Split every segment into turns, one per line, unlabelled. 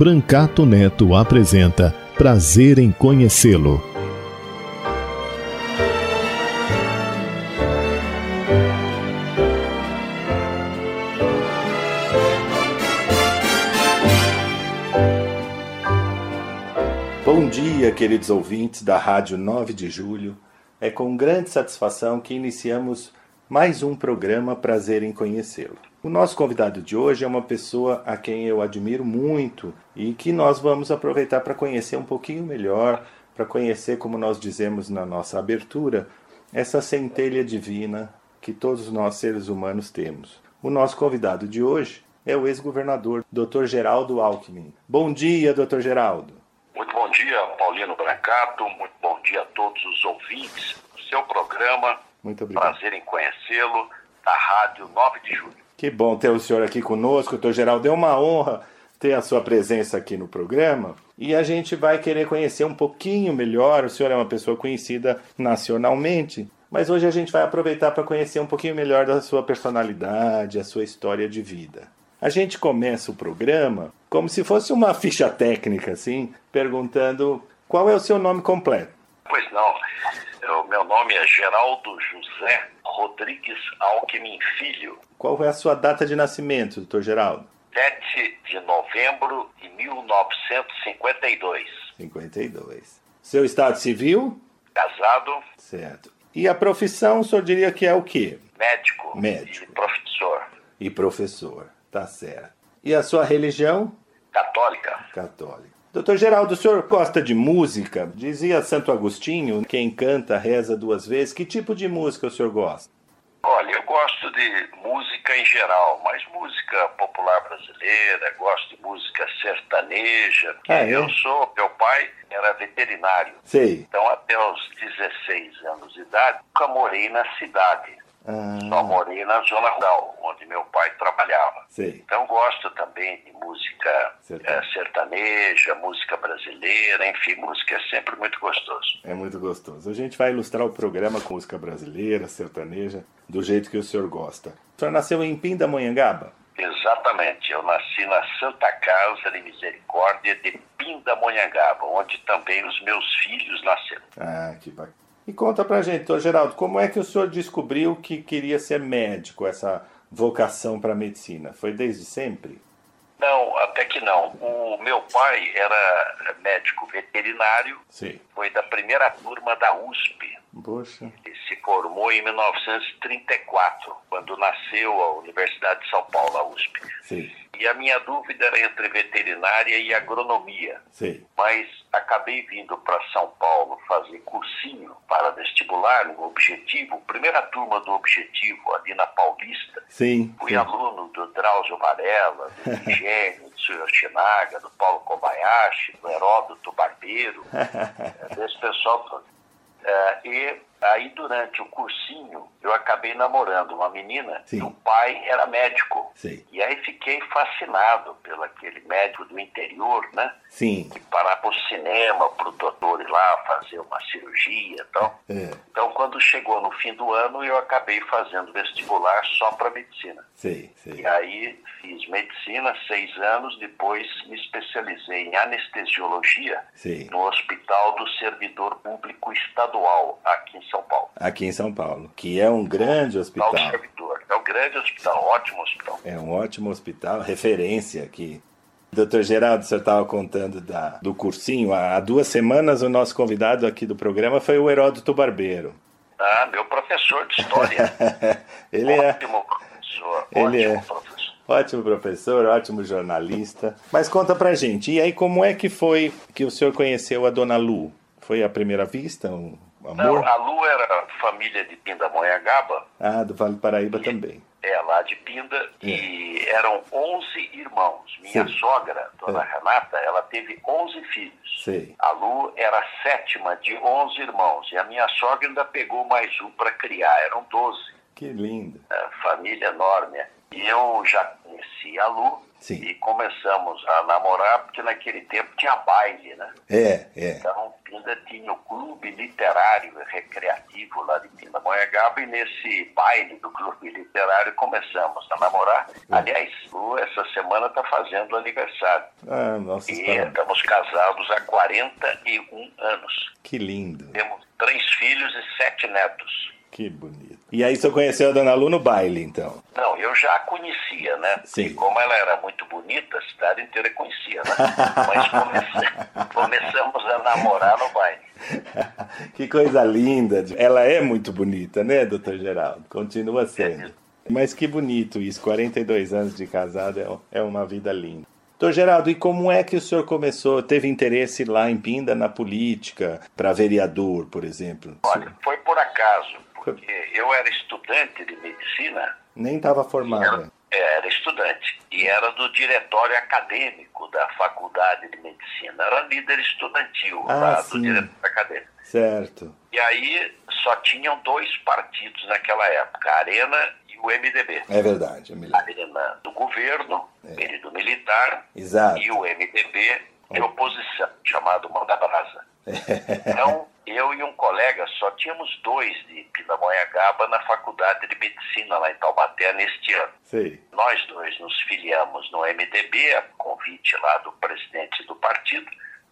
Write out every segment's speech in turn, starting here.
Brancato Neto apresenta Prazer em Conhecê-lo.
Bom dia, queridos ouvintes da Rádio 9 de Julho. É com grande satisfação que iniciamos mais um programa Prazer em Conhecê-lo. O nosso convidado de hoje é uma pessoa a quem eu admiro muito e que nós vamos aproveitar para conhecer um pouquinho melhor, para conhecer, como nós dizemos na nossa abertura, essa centelha divina que todos nós seres humanos temos. O nosso convidado de hoje é o ex-governador Dr. Geraldo Alckmin. Bom dia, Dr. Geraldo.
Muito bom dia, Paulino Brancato. Muito bom dia a todos os ouvintes do seu programa.
Muito obrigado.
Prazer em conhecê-lo, da Rádio 9 de Julho.
Que bom ter o senhor aqui conosco, doutor Geraldo. É uma honra ter a sua presença aqui no programa e a gente vai querer conhecer um pouquinho melhor. O senhor é uma pessoa conhecida nacionalmente, mas hoje a gente vai aproveitar para conhecer um pouquinho melhor da sua personalidade, a sua história de vida. A gente começa o programa como se fosse uma ficha técnica, assim, perguntando qual é o seu nome completo.
Pois não, o meu nome é Geraldo José Rodrigues Alckmin Filho.
Qual é a sua data de nascimento, doutor Geraldo?
7 de novembro de 1952.
52. Seu estado civil?
Casado.
Certo. E a profissão, o senhor diria que é o quê?
Médico.
Médico.
E professor.
E professor. Tá certo. E a sua religião?
Católica.
Católica. Doutor Geraldo, o senhor gosta de música? Dizia Santo Agostinho, quem canta reza duas vezes. Que tipo de música o senhor gosta?
Olha, eu gosto de música em geral, mas música popular brasileira, gosto de música sertaneja.
Ah, é?
Eu sou, meu pai era veterinário.
Sei.
Então, até os 16 anos de idade, nunca morei na cidade.
Ah,
Só morei na zona rural, onde meu pai trabalhava.
sei.
Então gosto também de música
Sertaneja.
eh, sertaneja, música brasileira, enfim, música é sempre muito gostoso.
É muito gostoso. A gente vai ilustrar o programa com música brasileira, sertaneja, do jeito que o senhor gosta. O senhor nasceu em Pindamonhangaba?
Exatamente, eu nasci na Santa Casa de Misericórdia de Pindamonhangaba, onde também os meus filhos nasceram.
Ah, que bacana. E conta pra gente, doutor Geraldo, como é que o senhor descobriu que queria ser médico, essa vocação para medicina? Foi desde sempre?
Não, até que não. O meu pai era médico veterinário,
Sim.
foi da primeira turma da USP.
Poxa.
Ele se formou em 1934, quando nasceu a Universidade de São Paulo, a USP.
Sim,
E a minha dúvida era entre veterinária e agronomia,
sei.
mas acabei vindo para São Paulo fazer cursinho para vestibular no Objetivo, primeira turma do Objetivo, ali na Paulista.
Sim.
Fui
sim.
aluno do Drauzio Varela, do Vigênio, do Yoshinaga, do Paulo Kobayashi, do Heródoto Barbeiro, eh, desse pessoal e aí, durante o cursinho, eu acabei namorando uma menina
Sim.
e o pai era médico.
Sei.
E aí fiquei fascinado pelo aquele médico do interior, né?
Sim.
Que parava para o cinema, para o doutor ir lá fazer uma cirurgia e tal.
É,
Então, quando chegou no fim do ano, eu acabei fazendo vestibular só para medicina.
sei, sei.
E aí fiz medicina seis anos, depois me especializei em anestesiologia
Sei.
no Hospital do Servidor Público Estadual, aqui em São Paulo.
Aqui em São Paulo, que é um grande
Hospital
hospital.
Servidor. É um grande hospital, ótimo hospital.
É um ótimo hospital, referência aqui. Doutor Geraldo, o senhor estava contando da, do cursinho. Há duas semanas, o nosso convidado aqui do programa foi o Heródoto Barbeiro.
Ah, meu professor de história.
Ele é
ótimo professor,
Ele
ótimo
é.
professor.
ótimo professor, ótimo jornalista. Mas conta pra gente, e aí como é que foi que o senhor conheceu a Dona Lu? Foi à primeira vista? Um amor?
Não, a Lu era família de Pindamonhangaba.
Ah, do Vale do Paraíba e, também.
É, lá de Pinda. É. E eram 11 irmãos. Minha Sim. sogra, dona é. Renata, ela teve 11 filhos.
Sim.
A Lu era a sétima de 11 irmãos. E a minha sogra ainda pegou mais um para criar. Eram 12.
Que lindo.
É, família enorme. E eu já conheci a Lu
Sim.
e começamos a namorar, porque naquele tempo tinha baile, né?
É, é.
Então, Pinda tinha o clube literário e recreativo lá de Pindamonhangaba e nesse baile do clube literário começamos a namorar. É. Aliás, essa semana está fazendo aniversário.
Ah, nossa
E estamos casados há 41 anos.
Que lindo.
Temos três filhos e sete netos.
Que bonito. E aí você conheceu a Dona Lu no baile, então?
Não, eu já a conhecia, né?
Sim.
E como ela era muito bonita, a cidade inteira conhecia, né? Mas come... começamos a namorar no baile.
que coisa linda. Ela é muito bonita, né, doutor Geraldo? Continua sendo. É. Mas que bonito isso, 42 anos de casado é, é uma vida linda. Doutor Geraldo, e como é que o senhor começou, teve interesse lá em Pinda na política, para vereador, por exemplo?
Olha, foi por acaso porque eu era estudante de medicina.
Nem estava formado.
Era, era, estudante. E era do diretório acadêmico da faculdade de medicina. Era líder estudantil
ah,
lá do diretório acadêmico.
Certo.
E aí só tinham dois partidos naquela época, a Arena e o MDB.
É verdade,
é A Arena do governo, é. período militar,
Exato.
e o MDB de oposição, chamado Manda Brasa. Então, eu e um colega só tínhamos dois de Pindamonhangaba na faculdade de medicina lá em Taubaté neste ano.
Sim.
Nós dois nos filiamos no MDB, a convite lá do presidente do partido,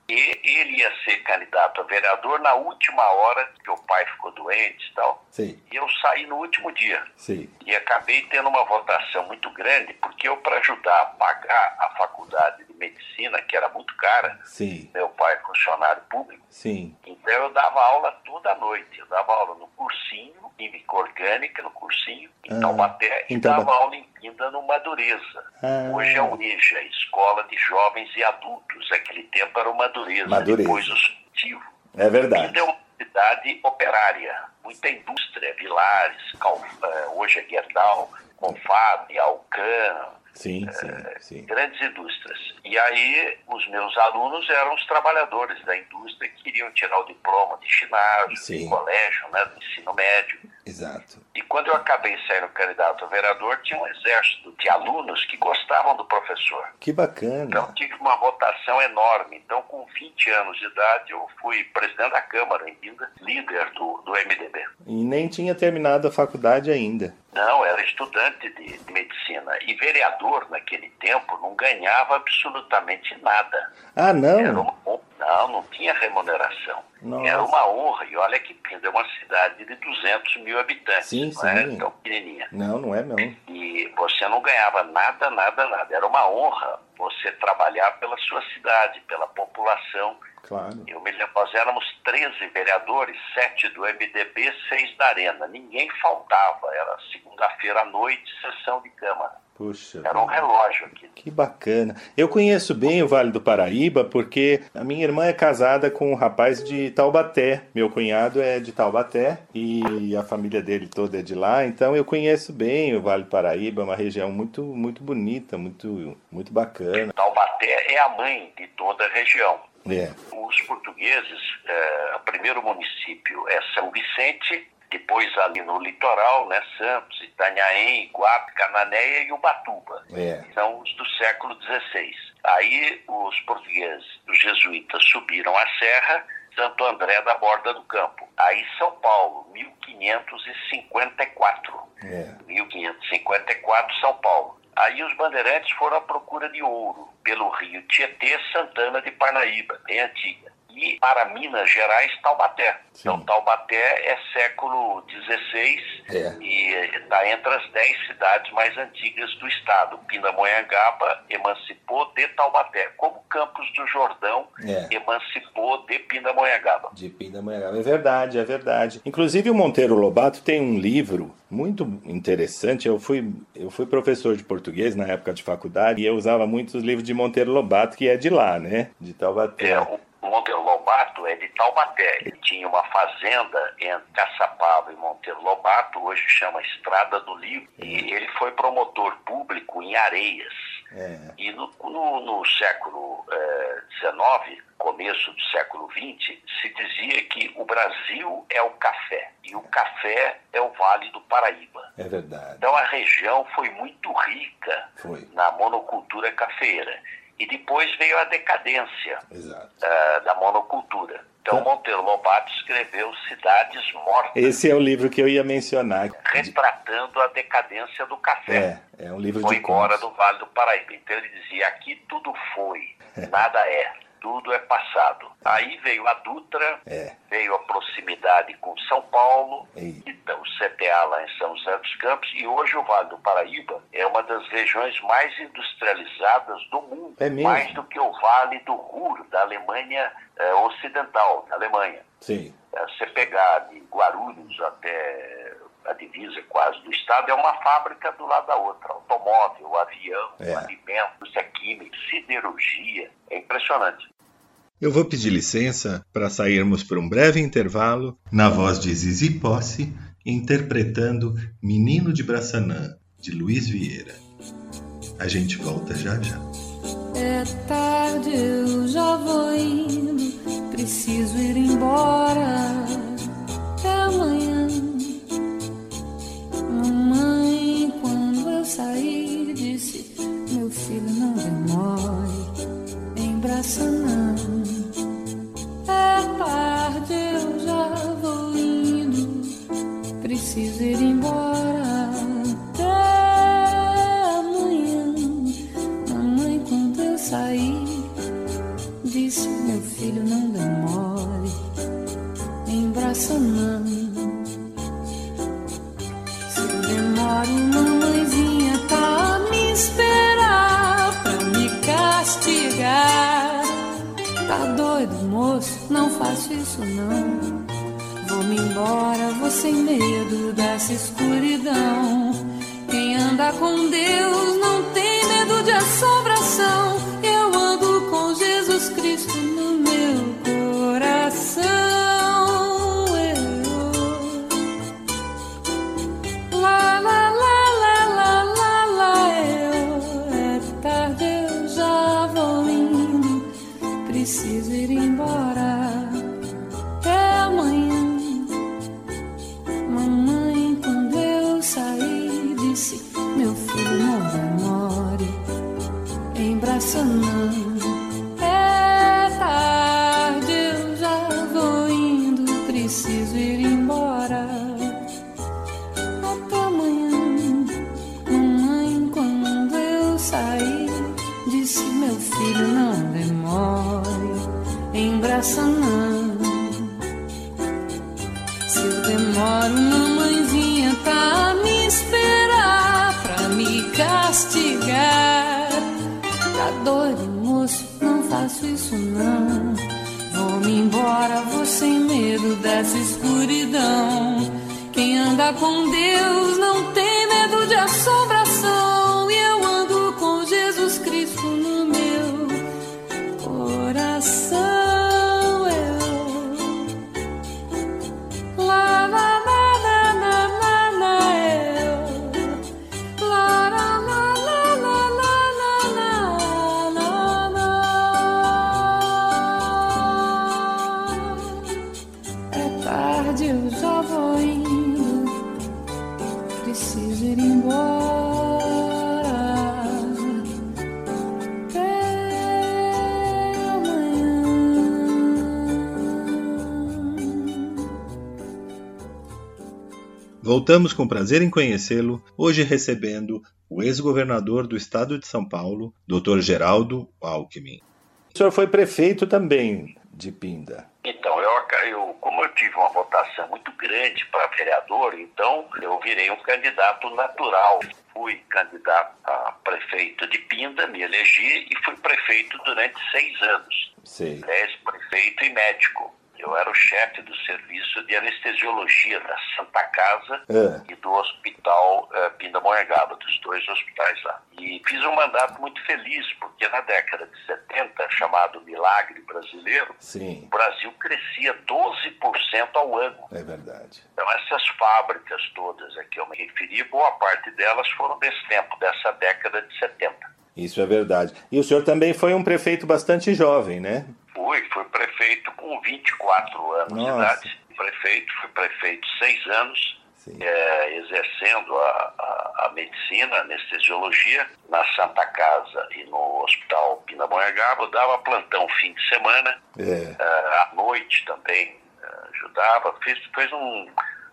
e ele ia ser candidato a vereador na última hora que o pai ficou doente e tal.
Sim.
E eu saí no último dia.
Sim.
E acabei tendo uma votação muito grande, porque eu, para ajudar a pagar a faculdade de medicina, que era muito cara,
Sim.
meu pai é funcionário público,
Sim.
então eu dava aula toda noite. Eu dava aula no cursinho, química orgânica, no cursinho, em
Ah,
Taubaté, e
Taubaté.
dava aula em Pinda, no Madureza.
Ah.
Hoje é o EJA, Escola de Jovens e Adultos. Naquele tempo era o Madureza,
Madureza.
depois o Subtivo.
É verdade.
Pinda é uma cidade operária, muita indústria, Vilares, Cal, eh, hoje é Gerdau, Confab, Alcan,
Sim, sim, sim.
grandes indústrias. E aí os meus alunos eram os trabalhadores da indústria que queriam tirar o diploma de ginásio, de colégio, né, do ensino médio.
Exato.
E quando eu acabei saindo candidato a vereador, tinha um exército de alunos que gostavam do professor.
Que bacana.
Então tive uma votação enorme. Então, com 20 anos de idade, eu fui presidente da Câmara em Pinda, líder do, do MDB.
E nem tinha terminado a faculdade ainda.
Não, era estudante de, de medicina. E vereador, naquele tempo, não ganhava absolutamente nada.
Ah, não?
Era uma, não, não tinha remuneração.
Nossa.
Era uma honra. E olha que Pinda é uma cidade de 200 mil habitantes.
Sim,
não é
sim.
tão pequenininha.
Não, não é não.
E você não ganhava nada, nada, nada. Era uma honra você trabalhar pela sua cidade, pela população.
Claro.
Eu me lembro, nós éramos 13 vereadores, 7 do MDB, 6 da Arena. Ninguém faltava. Era segunda-feira à noite, sessão de Câmara.
Puxa.
Era um relógio aqui.
Que bacana. Eu conheço bem o Vale do Paraíba porque a minha irmã é casada com um rapaz de Taubaté. Meu cunhado é de Taubaté e a família dele toda é de lá. Então eu conheço bem o Vale do Paraíba, uma região muito muito bonita, muito muito bacana.
Taubaté é a mãe de toda a região.
É.
Os portugueses, eh, o primeiro município é São Vicente, depois ali no litoral, né, Santos, Itanhaém, Iguape, Cananéia e Ubatuba.
É.
São os do século XVI. Aí os portugueses, os jesuítas, subiram a serra, Santo André da Borda do Campo. Aí São Paulo, 1554.
É.
1554, São Paulo. Aí os bandeirantes foram à procura de ouro pelo rio Tietê, Santana de Parnaíba, bem antiga. E para Minas Gerais, Taubaté.
Sim.
Então Taubaté é século XVI
É.
e está entre as dez cidades mais antigas do estado. Pindamonhangaba emancipou de Taubaté, como Campos do Jordão
É.
emancipou de Pindamonhangaba.
De Pindamonhangaba. É verdade, é verdade. Inclusive o Monteiro Lobato tem um livro muito interessante. Eu fui, eu fui professor de português na época de faculdade e eu usava muitos livros de Monteiro Lobato, que é de lá, né? De Taubaté.
É, o Monteiro Lobato é de Taubaté. Ele tinha uma fazenda entre Caçapava e Monteiro Lobato, hoje chama Estrada do Livro, e ele foi promotor público em Areias. É. E no, no, no século XIX, eh, começo do século XX, se dizia que o Brasil é o café e o café é o Vale do Paraíba.
É verdade.
Então a região foi muito rica foi. na monocultura cafeira. E depois veio a decadência uh, da monocultura. Então, Monteiro Lobato escreveu Cidades Mortas.
Esse é o livro que eu ia mencionar.
Retratando a decadência do café.
É, é um livro
foi
de
embora contos. do Vale do Paraíba. Então ele dizia, aqui tudo foi, nada é tudo é passado. Aí veio a Dutra, é. veio a proximidade com São Paulo, então o CTA lá em São José dos Campos, e hoje o Vale do Paraíba é uma das regiões mais industrializadas do mundo,
é
mais do que o Vale do Ruhr, da Alemanha é, Ocidental, da Alemanha.
Sim.
É, você pegar de Guarulhos até a divisa quase do Estado, é uma fábrica do lado da outra. Automóvel, avião, é. alimentos, é química, siderurgia. É impressionante.
Eu vou pedir licença para sairmos por um breve intervalo na voz de Zizi Posse, interpretando Menino de Braçanã, de Luiz Vieira. A gente volta já já.
É tarde, eu já vou indo, preciso ir embora. Até amanhã. Mamãe, quando eu saí, disse: Meu filho, não demore, em Braçanã. É tarde, eu já vou indo, preciso ir embora. Até amanhã. Mamãe, quando eu saí, disse: Meu filho, não demore, em Braçanã. Esperar pra me castigar. Tá doido, moço? Não faço isso não. Vou-me embora, vou sem medo dessa escuridão. Quem anda com Deus não tem medo de assombração. Eu ando com Jesus Cristo com
Voltamos com prazer em conhecê-lo, hoje recebendo o ex-governador do estado de São Paulo, Dr. Geraldo Alckmin. O senhor foi prefeito também de Pinda.
Então, eu, eu, como eu tive uma votação muito grande para vereador, então eu virei um candidato natural. Fui candidato a prefeito de Pinda, me elegi e fui prefeito durante seis anos.
Sei.
Ex-prefeito e médico. Eu era o chefe do serviço de anestesiologia da Santa Casa é. e do Hospital uh, Pindamonhangaba, dos dois hospitais lá. E fiz um mandato muito feliz, porque na década de 70, chamado Milagre Brasileiro,
Sim.
o Brasil crescia 12% ao ano.
É verdade.
Então essas fábricas todas a que eu me referi, boa parte delas foram desse tempo, dessa década de 70.
Isso é verdade. E o senhor também foi um prefeito bastante jovem, né?
Fui, fui prefeito com 24 anos Nossa. de idade. Prefeito, fui prefeito seis anos, é, exercendo a, a, a, medicina, anestesiologia, na Santa Casa e no Hospital Pindamonhangaba. Dava plantão fim de semana,
é.
é, à noite também é, ajudava. Fiz, fez um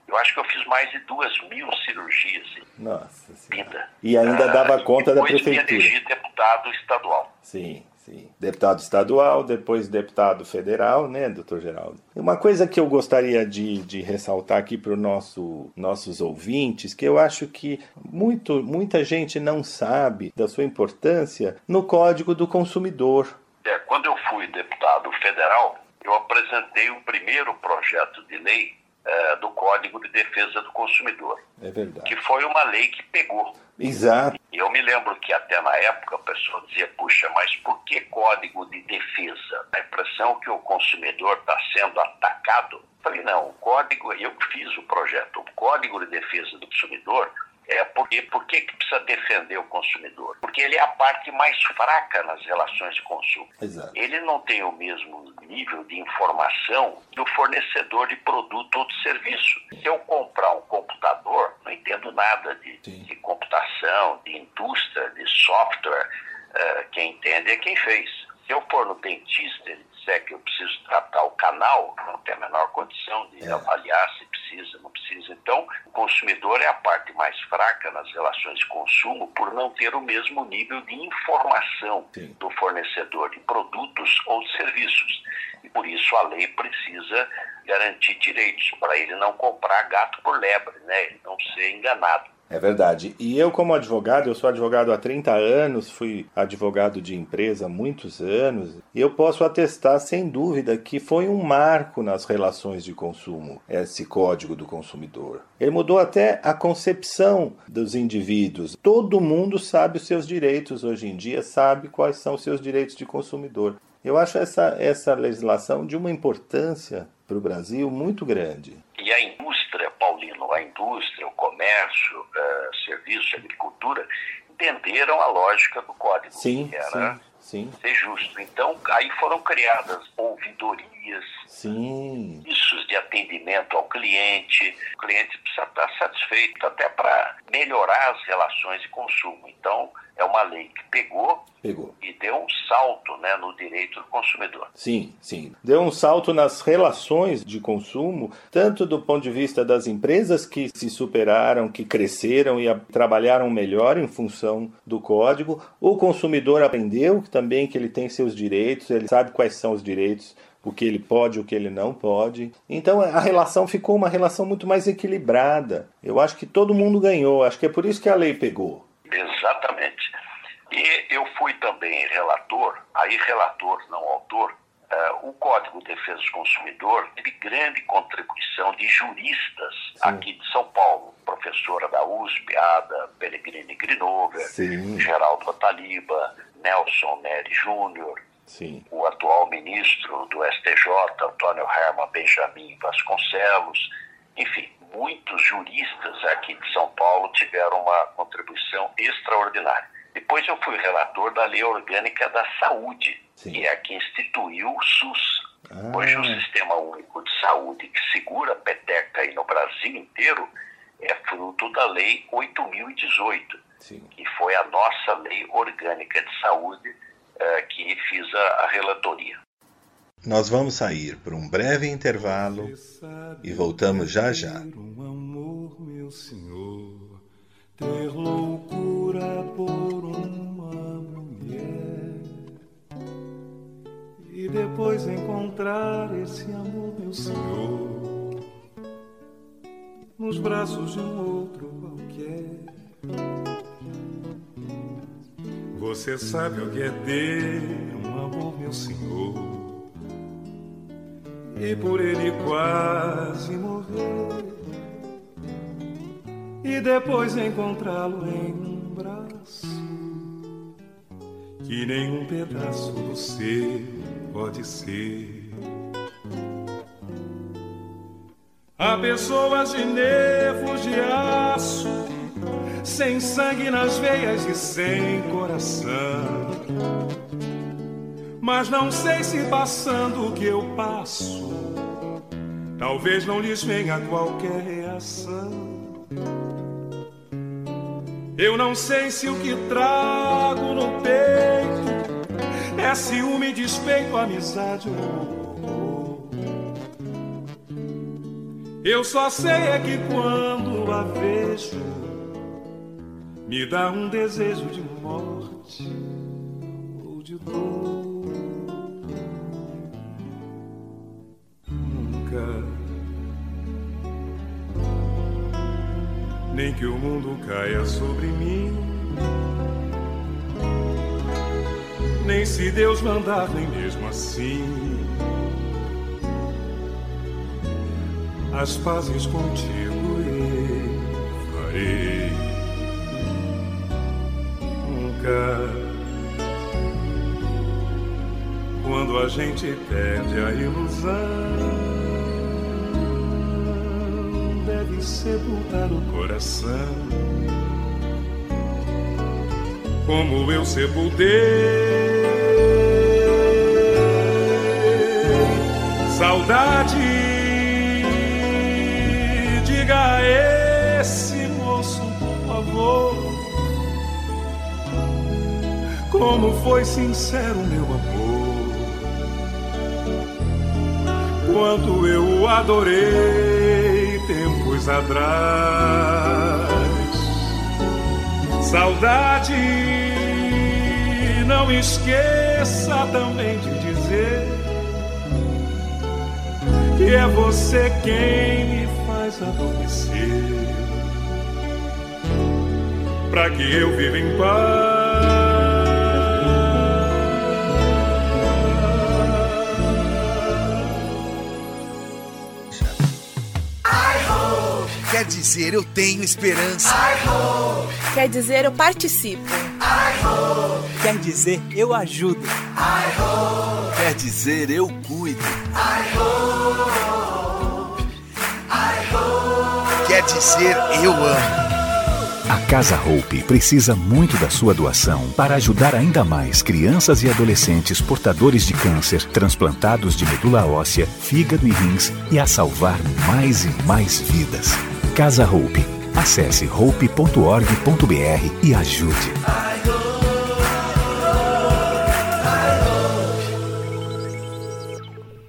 eu acho que eu fiz mais de duas mil cirurgias.
Nossa Senhora. E ainda dava uh, conta da prefeitura. Depois
me elegi deputado estadual.
Sim, sim. Deputado estadual, depois deputado federal, né, doutor Geraldo? Uma coisa que eu gostaria de, de ressaltar aqui para os nosso, nossos ouvintes, que eu acho que muito, muita gente não sabe da sua importância no Código do Consumidor.
É, quando eu fui deputado federal, eu apresentei o primeiro projeto de lei é, do Código de Defesa do Consumidor.
É verdade.
Que foi uma lei que pegou.
Exato.
E eu me lembro que até na época a pessoa dizia, puxa, mas por que Código de Defesa? A impressão que o consumidor está sendo atacado. Eu falei, não, o código, eu fiz o projeto, o Código de Defesa do Consumidor é porque por que precisa defender o consumidor? Porque ele é a parte mais fraca nas relações de consumo.
Exato.
Ele não tem o mesmo nível de informação do fornecedor de produto ou de serviço. Se eu comprar um computador, não entendo nada de, de computação, de indústria, de software. Uh, quem entende é quem fez. Se eu for no dentista, ele disser que eu preciso tratar o canal, não tem a menor condição de é. avaliar se precisa, não precisa. Então, o consumidor é a parte mais fraca nas relações de consumo por não ter o mesmo nível de informação
Sim.
do fornecedor de produtos ou de serviços. E por isso a lei precisa garantir direitos para ele não comprar gato por lebre, né? ele não ser enganado.
É verdade. E eu, como advogado, eu sou advogado há 30 anos, fui advogado de empresa há muitos anos, e eu posso atestar sem dúvida que foi um marco nas relações de consumo, esse código do consumidor. Ele mudou até a concepção dos indivíduos. Todo mundo sabe os seus direitos hoje em dia, sabe quais são os seus direitos de consumidor. Eu acho essa, essa legislação de uma importância para o Brasil muito grande.
E a indústria, Paulino, a indústria, o comércio, uh, serviço, agricultura, entenderam a lógica do código,
sim,
que era
sim, sim.
ser justo. Então, aí foram criadas ouvidorias,
sim.
serviços de atendimento ao cliente. O cliente precisa estar satisfeito até para melhorar as relações de consumo. Então, é uma lei que pegou,
pegou,
e deu um salto né, no direito do consumidor.
Sim, sim. Deu um salto nas relações de consumo, tanto do ponto de vista das empresas que se superaram, que cresceram e trabalharam melhor em função do código. O consumidor aprendeu também que ele tem seus direitos, ele sabe quais são os direitos o que ele pode, o que ele não pode. Então a relação ficou uma relação muito mais equilibrada. Eu acho que todo mundo ganhou, acho que é por isso que a lei pegou.
Exatamente. E eu fui também relator, aí relator, não autor, uh, o Código de Defesa do Consumidor teve grande contribuição de juristas Sim. aqui de São Paulo, professora da USP, Ada Pellegrini Grinover,
Sim.
Geraldo Ataliba, Nelson Neri Júnior,
Sim.
o atual ministro do STJ, Antônio Herman Benjamin Vasconcelos, enfim, muitos juristas aqui de São Paulo tiveram uma contribuição extraordinária. Depois eu fui relator da Lei Orgânica da Saúde,
Sim.
que é a que instituiu o SUS.
Ah.
Hoje o Sistema Único de Saúde, que segura a peteca aí no Brasil inteiro, é fruto da Lei 8018,
Sim.
que foi a nossa Lei Orgânica de Saúde uh, que fiz a, a relatoria.
Nós vamos sair por um breve intervalo e voltamos já já.
Um amor, meu senhor, ter loucura por uma mulher e depois encontrar esse amor, meu senhor, nos braços de um outro Você sabe o que é ter um amor, meu senhor e por ele quase morrer. E depois encontrá-lo em um braço que nenhum pedaço do seu pode ser. Há pessoas de nervos de aço, sem sangue nas veias e sem coração. Mas não sei se passando o que eu passo, talvez não lhes venha qualquer reação. Eu não sei se o que trago no peito é ciúme, despeito, amizade ou amor. Eu só sei é que quando a vejo, me dá um desejo de morte ou de dor. nem que o mundo caia sobre mim. Nem se Deus mandar, nem mesmo assim. As pazes contigo Nunca. Quando a gente perde a ilusão deve sepultar o coração. Como eu sepultei saudade, diga esse como foi sincero meu amor, quanto eu o adorei tempos atrás. Saudade, não esqueça também de dizer que é você quem me faz adormecer. Pra que eu viva em paz.
Quer dizer, eu tenho esperança.
Quer dizer, eu participo.
Quer dizer, eu ajudo.
Quer dizer, eu cuido. Quer dizer, eu amo.
A Casa Hope precisa muito da sua doação para ajudar ainda mais crianças e adolescentes portadores de câncer, transplantados de medula óssea, fígado e rins e a salvar mais e mais vidas. Casa Hope. Acesse hope.org.br e ajude.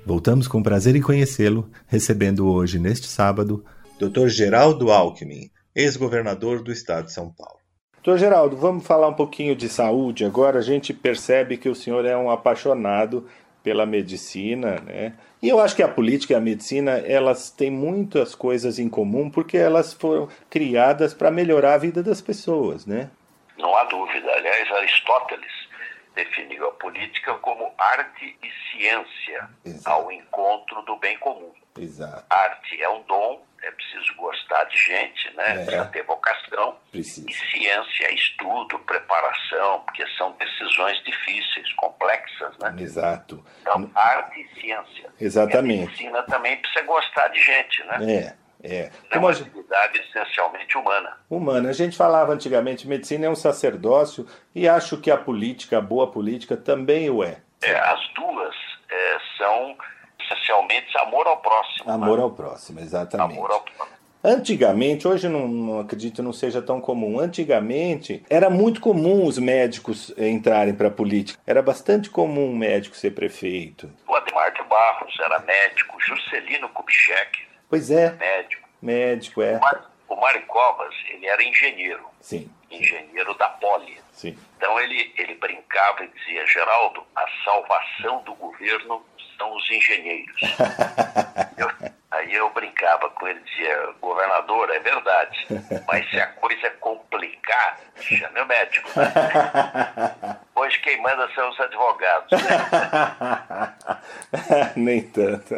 Voltamos com prazer em conhecê-lo, recebendo hoje, neste sábado, Dr. Geraldo Alckmin, ex-governador do estado de São Paulo. Doutor Geraldo, vamos falar um pouquinho de saúde agora. A gente percebe que o senhor é um apaixonado pela medicina, né? E eu acho que a política e a medicina, elas têm muitas coisas em comum porque elas foram criadas para melhorar a vida das pessoas, né?
Não há dúvida. Aliás, Aristóteles definiu a política como arte e ciência
Exato.
ao encontro do bem comum.
Exato.
Arte é um dom, é preciso gostar de gente, né?
É.
Precisa ter vocação.
Precisa.
E ciência estudo, preparação, porque são decisões difíceis, complexas, né?
Exato.
Então, arte e ciência.
Exatamente.
E a medicina também precisa gostar de gente, né?
É, é.
É uma atividade essencialmente humana.
humana. A gente falava antigamente, medicina é um sacerdócio e acho que a política, a boa política, também o é.
É, as duas é, são essencialmente amor ao próximo.
Amor
né?
ao próximo, exatamente.
Amor ao próximo.
Antigamente, hoje não, não acredito não seja tão comum. Antigamente era muito comum os médicos eh, entrarem para a política. Era bastante comum um médico ser prefeito.
O Ademar de Barros era médico, Juscelino Kubitschek,
Pois é,
médico.
médico é.
O Mário- O Mário Covas, ele era engenheiro,
Sim,
engenheiro da Poli.
Sim.
Então ele, ele brincava e dizia, Geraldo, a salvação do governo são os engenheiros. Eu- Aí eu brincava com ele, dizia, governador, é verdade, mas se a coisa complicar, chame o médico. Hoje quem manda são os advogados.
Né? Nem tanto.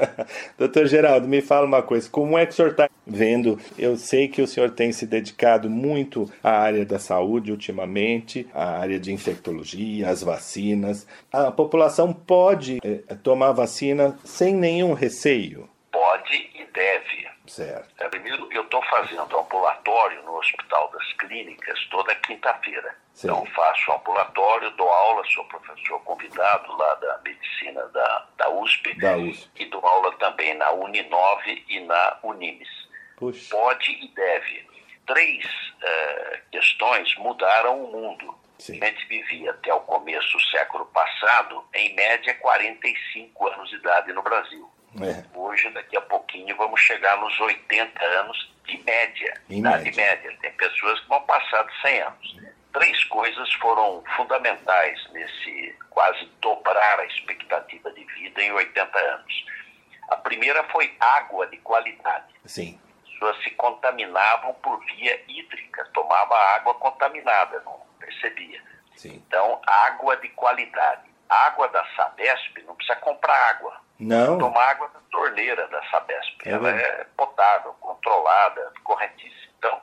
Doutor Geraldo, me fala uma coisa, como é que o senhor está vendo? Eu sei que o senhor tem se dedicado muito à área da saúde ultimamente, à área de infectologia, às vacinas. A população pode eh, tomar vacina sem nenhum receio?
Deve.
Certo.
É, Primeiro, eu estou fazendo ambulatório no Hospital das Clínicas toda quinta-feira. Então, faço ambulatório, dou aula, sou professor convidado lá da medicina da, da USP.
Da USP.
E dou aula também na Uninove e na Unimes.
Puxa.
Pode e deve. Três eh, questões mudaram o mundo.
Sim.
A gente vivia até o começo do século passado, em média, 45 anos de idade no Brasil.
É.
Hoje, daqui a pouquinho, vamos chegar nos 80 anos de média.
Em
idade
média.
média. Tem pessoas que vão passar de 100 anos. Três coisas foram fundamentais nesse quase dobrar a expectativa de vida em 80 anos. A primeira foi água de qualidade.
Sim.
As pessoas se contaminavam por via hídrica, tomava água contaminada, não percebia.
Sim.
Então, água de qualidade. Água da Sabesp não precisa comprar água.
Não?
Tomar água da torneira da Sabesp.
É
Ela é potável, controlada, corretíssima. Então,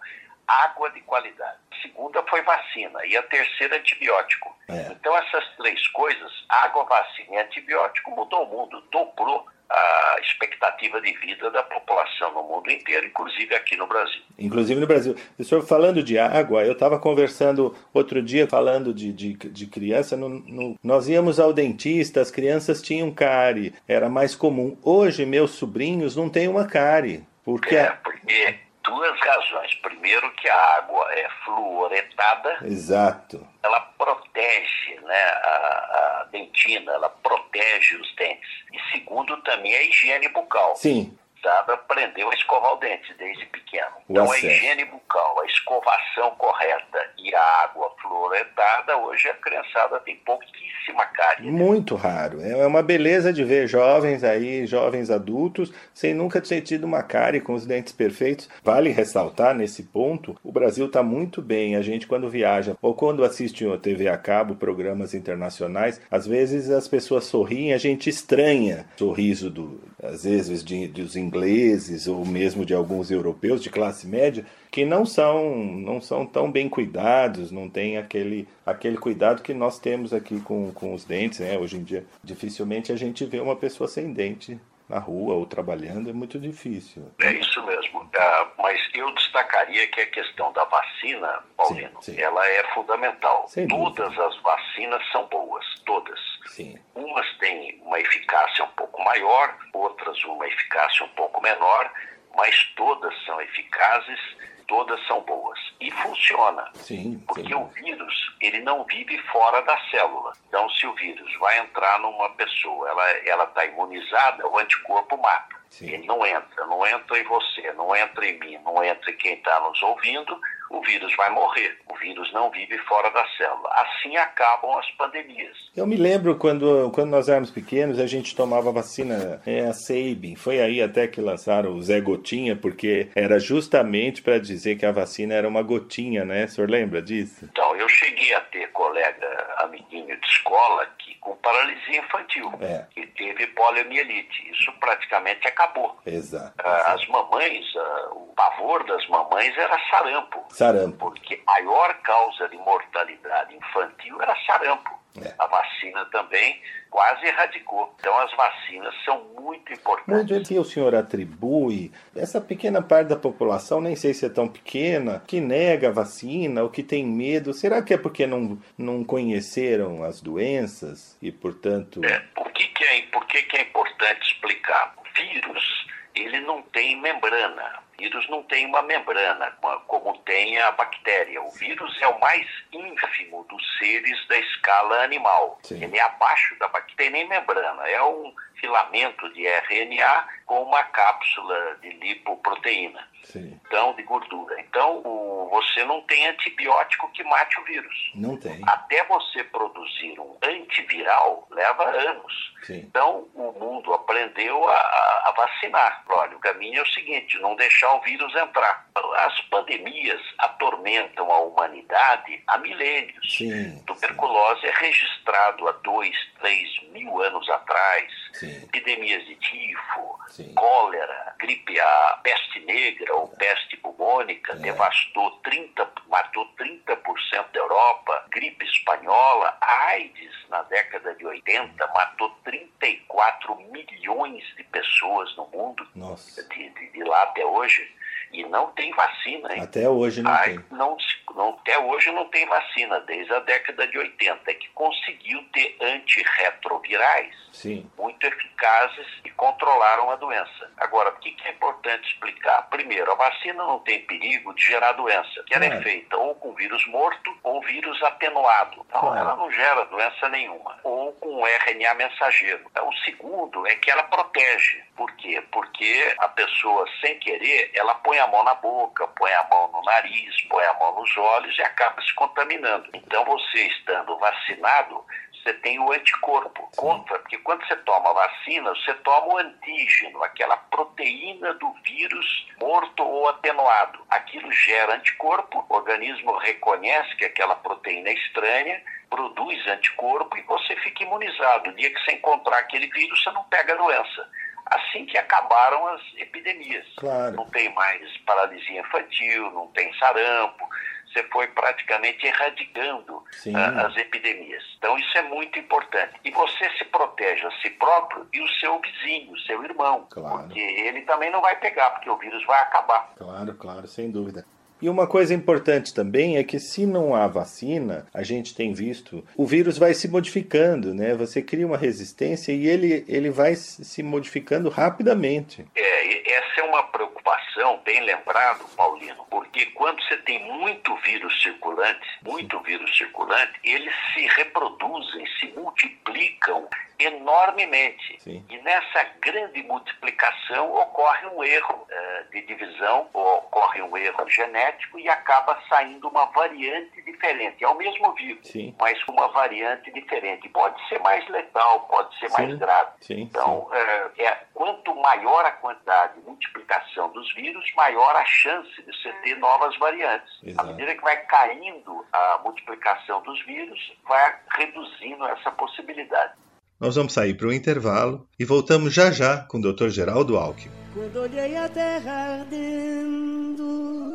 água de qualidade. A segunda foi vacina e a terceira antibiótico.
É.
Então, essas três coisas, água, vacina e antibiótico, mudou o mundo, dobrou a expectativa de vida da população no mundo inteiro, inclusive aqui no Brasil.
Inclusive no Brasil. O senhor falando de água, eu estava conversando outro dia, falando de, de, de criança, no- no- nós íamos ao dentista, as crianças tinham cárie, era mais comum. Hoje, meus sobrinhos não têm uma cárie, porque...
É, porque duas razões. Primeiro, que a água é fluoretada,
Exato.
ela protege né, a, a dentina, ela protege os dentes. E segundo, também a higiene bucal.
Sim,
Sabe, aprendeu a escovar o dente desde pequeno.
O
Então, a
acesso.
higiene bucal, a escovação correta e a água fluoretada, hoje a criançada tem pouquíssima cárie.
muito raro. É uma beleza de ver jovens aí, jovens adultos, sem nunca ter tido uma cárie com os dentes perfeitos. Vale ressaltar nesse ponto, o Brasil está muito bem. A gente quando viaja ou quando assiste a TV a cabo, programas internacionais, às vezes as pessoas sorriem, a gente estranha o sorriso do, às vezes de, dos ingleses ou mesmo de alguns europeus de classe média que não são não são tão bem cuidados, não tem aquele aquele cuidado que nós temos aqui com, com os dentes, né? Hoje em dia dificilmente a gente vê uma pessoa sem dente na rua ou trabalhando, é muito difícil.
É isso mesmo. Ah, mas eu destacaria que a questão da vacina, Paulino,
Sim, sim.
ela é fundamental.
Sem dúvida.
todas as vacinas são boas, todas.
Sim.
Umas têm uma eficácia um pouco maior, outras uma eficácia um pouco menor, mas todas são eficazes, todas são boas. E funciona.
Sim,
Porque
sim.
o vírus, ele não vive fora da célula. Então, se o vírus vai entrar numa pessoa, ela está imunizada, o anticorpo mata.
Sim.
Ele não entra, não entra em você, não entra em mim, não entra em quem está nos ouvindo, o vírus vai morrer. O vírus não vive fora da célula. Assim acabam as pandemias.
Eu me lembro quando, quando nós éramos pequenos, a gente tomava vacina, é, a Sabin. Foi aí até que lançaram o Zé Gotinha, porque era justamente para dizer que a vacina era uma gotinha, né? O senhor lembra disso?
Então, eu cheguei a ter colega, amiguinho de escola, que com paralisia infantil,
É.
que teve poliomielite. Isso praticamente acabou.
Exato.
Ah, As mamães, ah, o pavor das mamães era sarampo.
Sarampo.
Porque a maior causa de mortalidade infantil era sarampo.
É.
A vacina também quase erradicou. Então as vacinas são muito importantes.
Muito que o senhor atribui essa pequena parte da população, nem sei se é tão pequena, que nega a vacina ou que tem medo. Será que é porque não, não conheceram as doenças e, portanto.
É, por que, que, é, por que, que é importante explicar? O vírus, ele não tem membrana. Vírus não tem uma membrana, como tem a bactéria. O vírus é o mais ínfimo dos seres da escala animal. Sim. Ele é abaixo da bactéria, tem nem membrana. É um filamento de RNA com uma cápsula de lipoproteína. Sim. Então, de gordura. Então, o, você não tem antibiótico que mate o vírus.
Não tem.
Até você produzir um antiviral, leva anos. Sim. Então, o mundo aprendeu a, a, vacinar. Olha, o caminho é o seguinte: não deixar o vírus entrar. As pandemias atormentam a humanidade há milênios. Sim, Tuberculose sim. é registrado há dois, três mil anos atrás. Sim. Epidemias de tifo, cólera, gripe, a peste negra ou peste bubônica é. devastou 30, matou 30% da Europa. Gripe espanhola, AIDS na década de 80 matou 34 milhões de pessoas no mundo, de, de, de, lá até hoje, e não tem vacina. Hein?
Até hoje não tem.
Não, não, até hoje não tem vacina, desde a década de 80, é que conseguiu ter antirretrovirais Sim. muito eficazes e controlaram a doença. Agora, o que é importante explicar? Primeiro, a vacina não tem perigo de gerar doença, que ela é, é feita ou com vírus morto ou vírus atenuado. Então, ela não gera doença nenhuma. Ou com RNA mensageiro. Então, o segundo é que ela protege. Por quê? Porque a pessoa, sem querer, ela põe a mão na boca, põe a mão no nariz, põe a mão nos olhos e acaba se contaminando. Então, você estando vacinado, você tem o anticorpo contra, porque quando você toma a vacina, você toma o antígeno, aquela proteína do vírus morto ou atenuado. Aquilo gera anticorpo, o organismo reconhece que aquela proteína é estranha, produz anticorpo e você fica imunizado. No dia que você encontrar aquele vírus, você não pega a doença assim que acabaram as epidemias.
Claro.
Não tem mais paralisia infantil, não tem sarampo, você foi praticamente erradicando uh, as epidemias. Então isso é muito importante. E você se protege a si próprio e o seu vizinho, o seu irmão, claro. porque ele também não vai pegar, porque o vírus vai acabar.
Claro, claro, sem dúvida. E uma coisa importante também é que se não há vacina, a gente tem visto, o vírus vai se modificando, né? Você cria uma resistência e ele, ele vai se modificando rapidamente.
É, essa é uma preocupação, bem lembrado, Paulino, porque quando você tem muito vírus circulante, muito vírus circulante, eles se reproduzem, se multiplicam enormemente. Sim. E nessa grande multiplicação ocorre um erro uh, de divisão, ocorre um erro genético e acaba saindo uma variante diferente. É o mesmo vírus, Sim. mas com uma variante diferente. Pode ser mais letal, pode ser Sim. mais grave. então, uh, é, quanto maior a quantidade de multiplicação dos vírus, maior a chance de você ter novas variantes. Exato. À medida que vai caindo a multiplicação dos vírus, vai reduzindo essa possibilidade.
Nós vamos sair para o intervalo e voltamos já já com o Dr. Geraldo Alckmin.
Quando olhei a terra ardendo,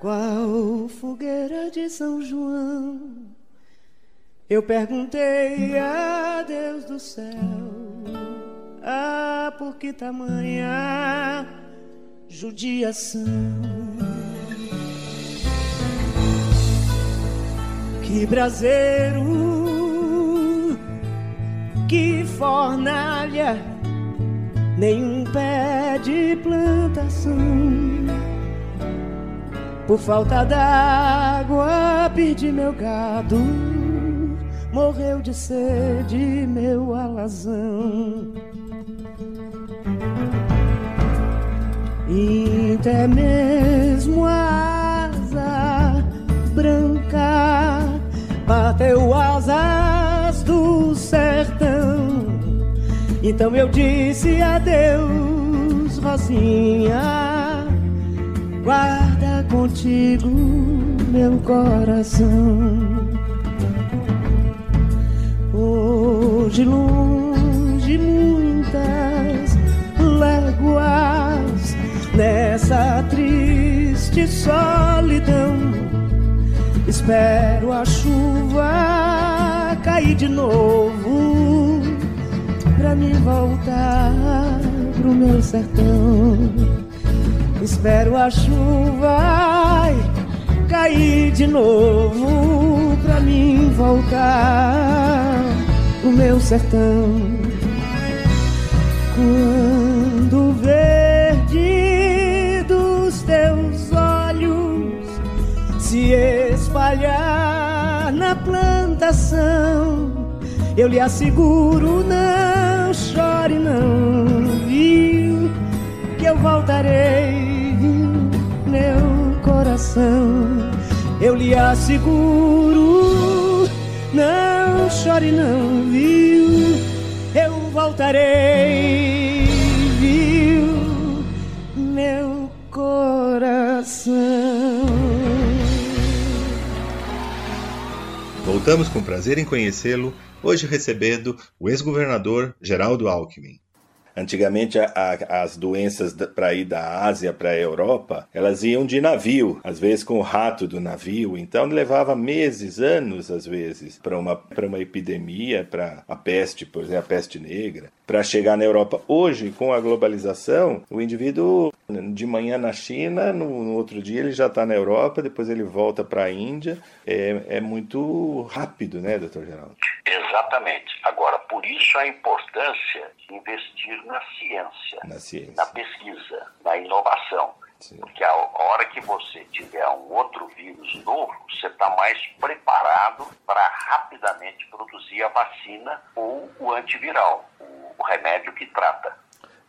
qual fogueira de São João, eu perguntei a Deus do céu, ah, por que tamanha judiação? Que braseiro que fornalha, nenhum pé de plantação. Por falta d'água, perdi meu gado, morreu de sede meu alazão. E até mesmo a asa branca bateu asas do sertão. Então eu disse adeus, Rosinha, guarda contigo meu coração. Hoje longe muitas léguas nessa triste solidão. Espero a chuva cair de novo pra me voltar pro meu sertão. Espero a chuva cair de novo pra mim voltar o meu sertão. Quando o verde dos teus olhos se espalhar na plantação, eu lhe asseguro: não chore, não, viu? Eu voltarei, meu coração. Eu lhe asseguro, não chore, não, viu? Eu voltarei, viu? Meu coração.
Voltamos com prazer em conhecê-lo, hoje recebendo o ex-governador Geraldo Alckmin. Antigamente, a, a, as doenças para ir da Ásia para a Europa, elas iam de navio, às vezes com o rato do navio. Então, levava meses, anos, às vezes, para uma, uma epidemia, para a peste, por exemplo, a peste negra, para chegar na Europa. Hoje, com a globalização, o indivíduo de manhã na China, no, no outro dia ele já está na Europa, depois ele volta para a Índia. É, é muito rápido, né, doutor Geraldo?
Exatamente. Agora, por isso a importância investir na ciência,
na, ciência.
na pesquisa, na inovação. Sim. Porque a hora que você tiver um outro vírus novo, você está mais preparado para rapidamente produzir a vacina ou o antiviral, o, o remédio que trata.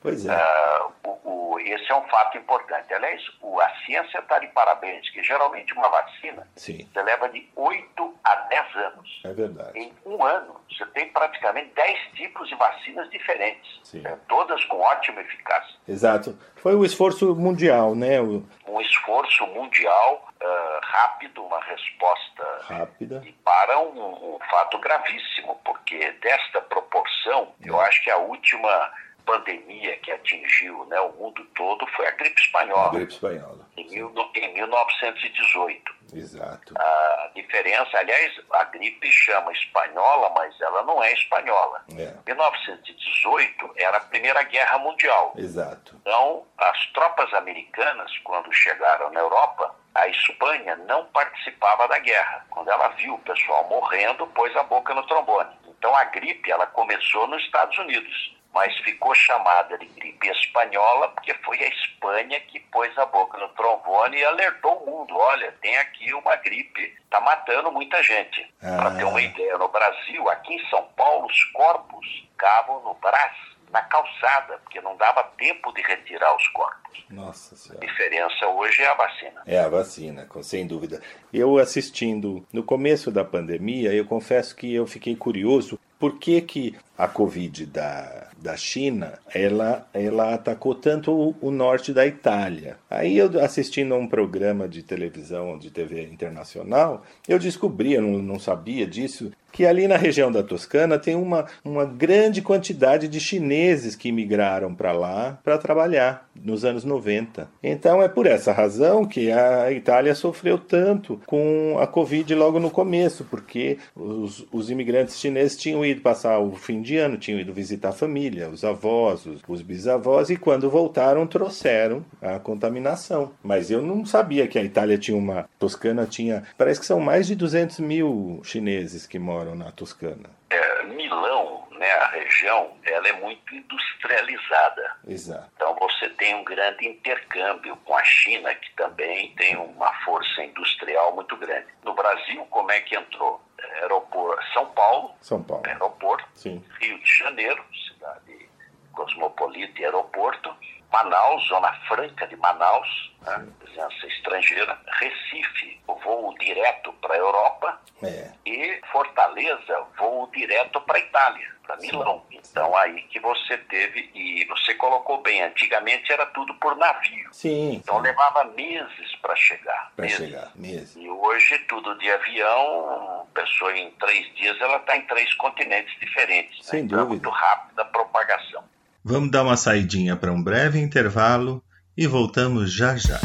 Pois é.
Uh, o, o, esse é um fato importante. Aliás, o, a ciência está de parabéns, que geralmente uma vacina
Sim.
você leva de 8 a 10 anos.
É verdade.
Em um ano, você tem praticamente 10 tipos de vacinas diferentes, né, todas com ótima eficácia.
Exato. Foi o esforço mundial, né? O...
Um esforço mundial uh, rápido, uma resposta
rápida
e para um, um fato gravíssimo, porque desta proporção, é. eu acho que a última pandemia que atingiu né, o mundo todo foi a gripe espanhola.
A gripe espanhola.
Em, mil, em 1918.
Exato.
A diferença, aliás, a gripe chama espanhola, mas ela não é espanhola.
É.
1918 era a Primeira Guerra Mundial.
Exato.
Então, as tropas americanas, quando chegaram na Europa, a Espanha não participava da guerra. Quando ela viu o pessoal morrendo, pôs a boca no trombone. Então, a gripe ela começou nos Estados Unidos mas ficou chamada de gripe espanhola porque foi a Espanha que pôs a boca no trombone e alertou o mundo: olha, tem aqui uma gripe, está matando muita gente.
Ah.
Para ter uma ideia, no Brasil, aqui em São Paulo, os corpos ficavam no braço na calçada, porque não dava tempo de retirar os corpos.
Nossa Senhora.
A diferença hoje é a vacina.
É a vacina, sem dúvida. Eu assistindo no começo da pandemia, eu confesso que eu fiquei curioso por que, que a Covid da, da China ela, ela atacou tanto o, o, norte da Itália. Aí eu assistindo a um programa de televisão, de TV internacional, eu descobri, eu não, não sabia disso, que ali na região da Toscana tem uma, uma grande quantidade de chineses que migraram para lá para trabalhar nos anos 90. Então é por essa razão que a Itália sofreu tanto com a Covid logo no começo, porque os, os imigrantes chineses tinham ido passar o fim de ano, tinham ido visitar a família, os avós, os, os bisavós, e quando voltaram trouxeram a contaminação. Mas eu não sabia que a Itália tinha uma. Toscana tinha. Parece que são mais de 200 mil chineses que moram na Toscana.
É, Milão, né, a região, ela é muito industrializada.
Exato.
Então você tem um grande intercâmbio com a China, que também tem uma força industrial muito grande. No Brasil, como é que entrou? Aeroporto São Paulo,
São Paulo.
aeroporto,
Sim.
Rio de Janeiro, cidade cosmopolita e aeroporto, Manaus, Zona Franca de Manaus, né, presença estrangeira, Recife, voo direto para a Europa
é.
e Fortaleza, voo direto para a Itália, para Milão. Então aí que você teve, e você colocou bem, antigamente era tudo por navio.
Sim.
Então
sim.
levava meses para chegar.
Para
meses.
chegar, mesmo.
E hoje tudo de avião, pessoa em três dias ela está em três continentes diferentes.
Sem
né? Então é
dúvida.
muito rápida a propagação.
Vamos dar uma saidinha para um breve intervalo e voltamos já já.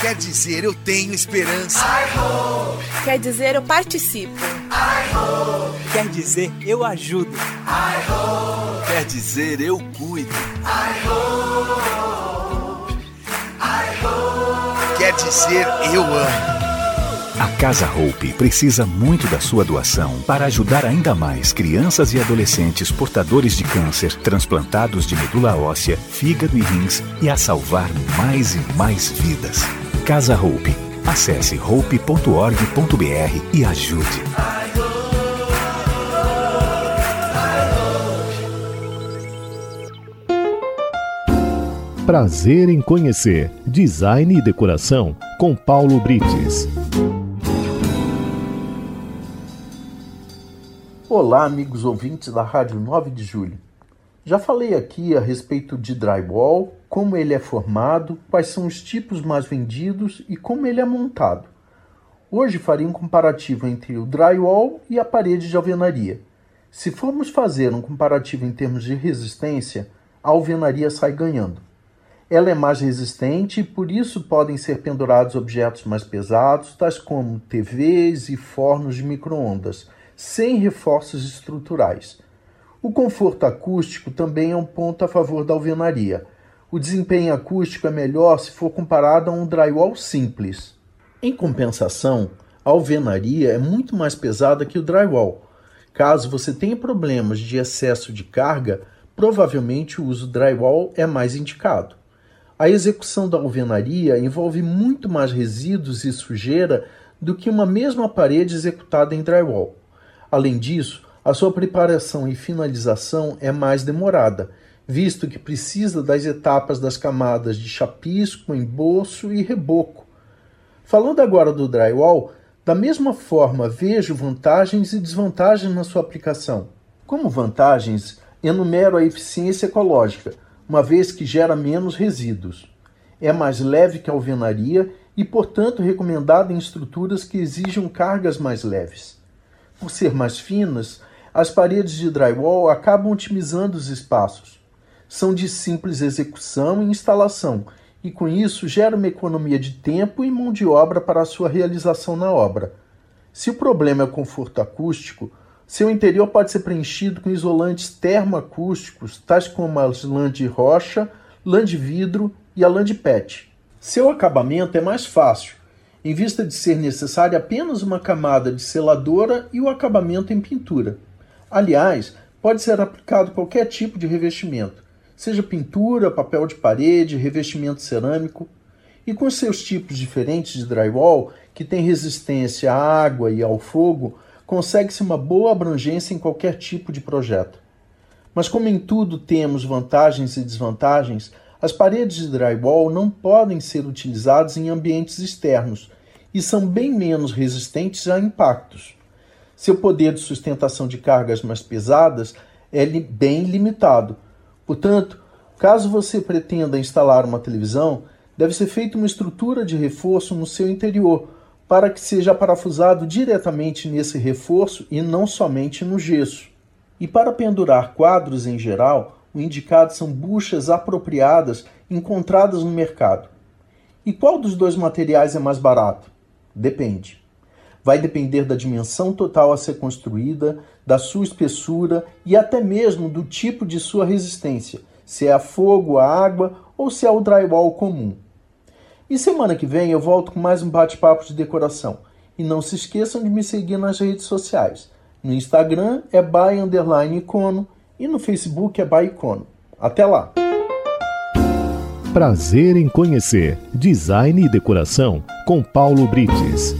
Quer dizer, eu tenho esperança.
Quer dizer, eu participo.
Quer dizer, eu ajudo.
Quer dizer, eu cuido. Quer dizer, eu amo.
A Casa Hope precisa muito da sua doação para ajudar ainda mais crianças e adolescentes portadores de câncer, transplantados de medula óssea, fígado e rins e a salvar mais e mais vidas. Casa Hope, Acesse hope.org.br e ajude.
Prazer em conhecer Design e Decoração com Paulo Brites.
Olá, amigos ouvintes da Rádio 9 de Julho. Já falei aqui a respeito de drywall, como ele é formado, quais são os tipos mais vendidos e como ele é montado. Hoje farei um comparativo entre o drywall e a parede de alvenaria. Se formos fazer um comparativo em termos de resistência, a alvenaria sai ganhando. Ela é mais resistente e por isso podem ser pendurados objetos mais pesados, tais como TVs e fornos de microondas, sem reforços estruturais. O conforto acústico também é um ponto a favor da alvenaria. O desempenho acústico é melhor se for comparado a um drywall simples. Em compensação, a alvenaria é muito mais pesada que o drywall. Caso você tenha problemas de excesso de carga, provavelmente o uso drywall é mais indicado. A execução da alvenaria envolve muito mais resíduos e sujeira do que uma mesma parede executada em drywall. Além disso, a sua preparação e finalização é mais demorada, visto que precisa das etapas das camadas de chapisco, embolso e reboco. Falando agora do drywall, da mesma forma vejo vantagens e desvantagens na sua aplicação. Como vantagens, enumero a eficiência ecológica, uma vez que gera menos resíduos. É mais leve que a alvenaria e, portanto, recomendada em estruturas que exijam cargas mais leves. Por ser mais finas, as paredes de drywall acabam otimizando os espaços. São de simples execução e instalação, e com isso gera uma economia de tempo e mão de obra para a sua realização na obra. Se o problema é o conforto acústico, seu interior pode ser preenchido com isolantes termoacústicos, tais como a lã de rocha, lã de vidro e a lã de PET. Seu acabamento é mais fácil, em vista de ser necessária apenas uma camada de seladora e o acabamento em pintura. Aliás, pode ser aplicado qualquer tipo de revestimento, seja pintura, papel de parede, revestimento cerâmico. E com seus tipos diferentes de drywall, que tem resistência à água e ao fogo, consegue-se uma boa abrangência em qualquer tipo de projeto. Mas como em tudo temos vantagens e desvantagens, as paredes de drywall não podem ser utilizadas em ambientes externos e são bem menos resistentes a impactos. Seu poder de sustentação de cargas mais pesadas é bem limitado. Portanto, caso você pretenda instalar uma televisão, deve ser feita uma estrutura de reforço no seu interior para que seja parafusado diretamente nesse reforço e não somente no gesso. E para pendurar quadros em geral, o indicado são buchas apropriadas encontradas no mercado. E qual dos dois materiais é mais barato? Depende. Vai depender da dimensão total a ser construída, da sua espessura e até mesmo do tipo de sua resistência, se é a fogo, a água ou se é o drywall comum. E semana que vem eu volto com mais um bate-papo de decoração. E não se esqueçam de me seguir nas redes sociais. No Instagram é by underline icono e no Facebook é by icono. Até lá!
Prazer em conhecer Design e Decoração com Paulo Brites.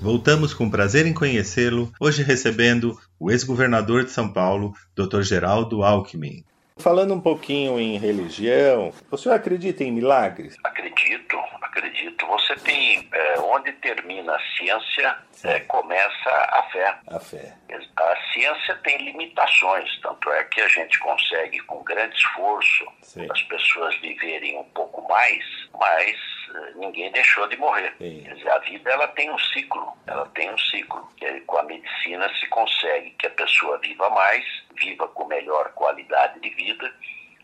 Voltamos com prazer em conhecê-lo, hoje recebendo o ex-governador de São Paulo, Dr. Geraldo Alckmin. Falando um pouquinho em religião, o senhor acredita em milagres?
Acredito, acredito. Você tem é, onde termina a ciência, é, começa a fé.
A fé.
A ciência tem limitações, tanto é que a gente consegue, com grande esforço, Sim. as pessoas viverem um pouco mais, mas eh, ninguém deixou de morrer. Quer dizer, a vida ela tem um ciclo, ela tem um ciclo. Que com a medicina se consegue que a pessoa viva mais, viva com melhor qualidade de vida.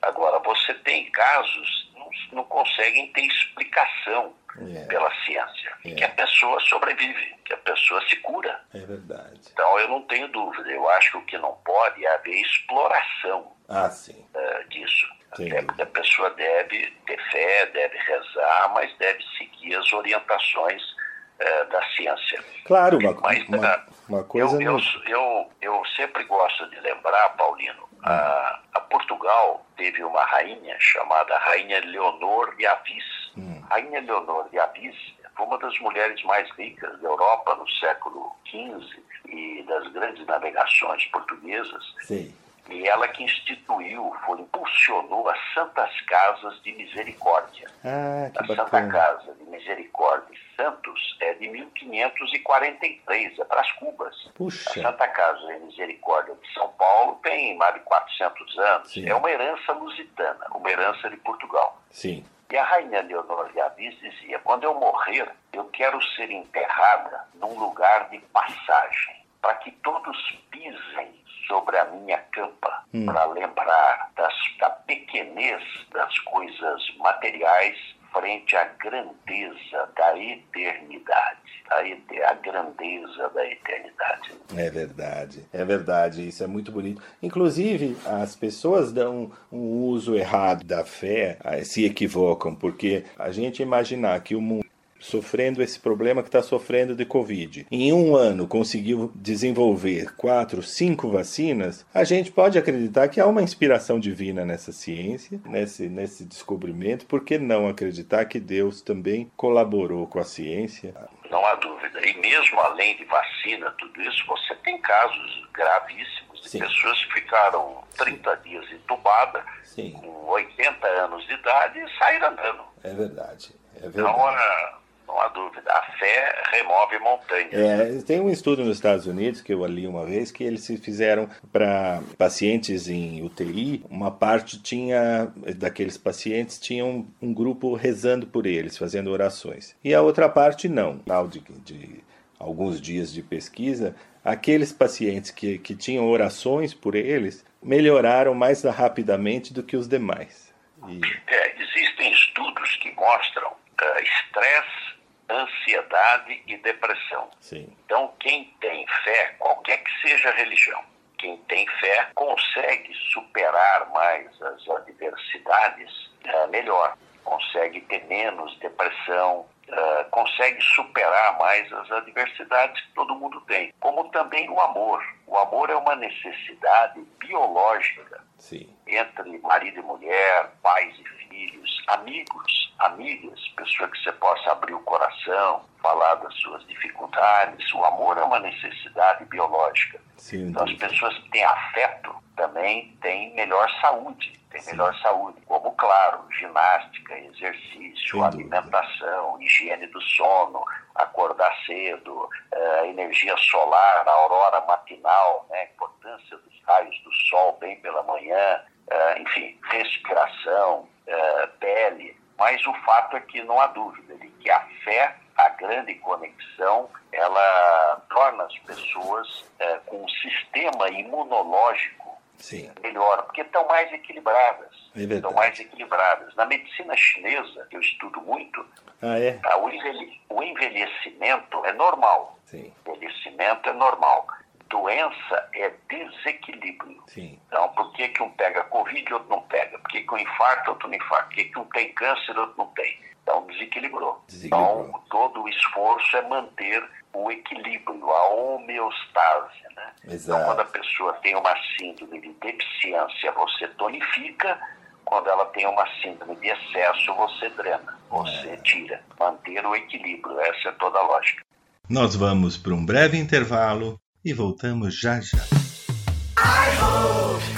Agora, você tem casos não, não conseguem ter explicação é. pela ciência. É. E que a pessoa sobrevive, que a pessoa se cura.
É verdade.
Então, eu não tenho dúvida. Eu acho que o que não pode é haver exploração
ah, uh,
disso. Até porque a pessoa deve ter fé, deve rezar, mas deve seguir as orientações uh, da ciência.
Claro, uma, mas, uma, uh, uma coisa...
Eu, eu, eu, eu, sempre gosto de lembrar, Paulino. A, a Portugal teve uma rainha chamada Rainha Leonor de Avis.
Hum.
Rainha Leonor de Avis foi uma das mulheres mais ricas da Europa no século XV e das grandes navegações portuguesas.
Sim.
E ela que instituiu, foi, impulsionou as Santas Casas de Misericórdia.
Ah,
a Santa
bacana.
Casa de Misericórdia Santos é de 1543, é para as Cubas.
Puxa.
A Santa Casa de Misericórdia de São Paulo tem mais de 400 anos.
Sim.
É uma herança lusitana, uma herança de Portugal.
Sim.
E a rainha Leonor de Avis dizia: quando eu morrer, eu quero ser enterrada num lugar de passagem, para que todos pisem sobre a minha campa,
Hum.
para lembrar das, da pequenez das coisas materiais frente à grandeza da eternidade. A, a grandeza da eternidade.
É verdade, é verdade, isso é muito bonito. Inclusive, as pessoas dão um uso errado da fé, eh, se equivocam, porque a gente imaginar que o mundo sofrendo esse problema que está sofrendo de Covid, em um ano conseguiu desenvolver quatro, cinco vacinas, a gente pode acreditar que há uma inspiração divina nessa ciência, nesse, nesse descobrimento, por que não acreditar que Deus também colaborou com a ciência?
Não há dúvida. E mesmo além de vacina, tudo isso, você tem casos gravíssimos de
Sim.
pessoas que ficaram 30 dias entubadas,
Sim,
com 80 anos de idade e saíram andando.
é verdade, é
Então,
verdade.
ah, não há dúvida. A fé remove montanhas.
É, tem um estudo nos Estados Unidos que eu li uma vez que eles se fizeram para pacientes em UTI. Uma parte tinha daqueles pacientes tinha um, um grupo rezando por eles, fazendo orações, e a outra parte não. De, de alguns dias de pesquisa, aqueles pacientes que, que tinham orações por eles melhoraram mais rapidamente do que os demais. E,
É, existem estudos que mostram ah, estresse, ansiedade e depressão.
sim,
Então, quem tem fé, qualquer que seja a religião, quem tem fé consegue superar mais as adversidades eh, melhor, consegue ter menos depressão, eh, consegue superar mais as adversidades que todo mundo tem. Como também o amor. O amor é uma necessidade biológica
sim,
entre marido e mulher, pais e filhos, amigos, amigas, pessoa que você possa abrir o coração, falar das suas dificuldades. O amor é uma necessidade biológica.
sim.
Então, as pessoas que têm afeto também têm melhor saúde, têm melhor saúde. Como, claro, ginástica, exercício,
Sem dúvida.
alimentação, higiene do sono, acordar cedo, eh, energia solar, a aurora matinal, né, a importância dos raios do sol bem pela manhã, eh, enfim, respiração, eh, pele. Mas o fato é que não há dúvida de que a fé, a grande conexão, ela torna as pessoas eh, com um sistema imunológico
Sim,
melhor, porque estão mais equilibradas.
É
estão mais equilibradas. Na medicina chinesa, que eu estudo muito,
ah, é?
o, envelhe- o envelhecimento é normal.
Sim,
Envelhecimento é normal. Doença é desequilíbrio.
sim,
Então, por que, que um pega Covid e outro não pega? Por que, que um infarta, outro não infarta? Por que, que um tem câncer e outro não tem? Então, desequilibrou.
Desequilibrou.
Então, todo o esforço é manter o equilíbrio, a homeostase. Né?
Exato.
Então, quando a pessoa tem uma síndrome de deficiência, você tonifica. Quando ela tem uma síndrome de excesso, você drena, você tira. Manter o equilíbrio, essa é toda a lógica.
Nós vamos para um breve intervalo e voltamos já já.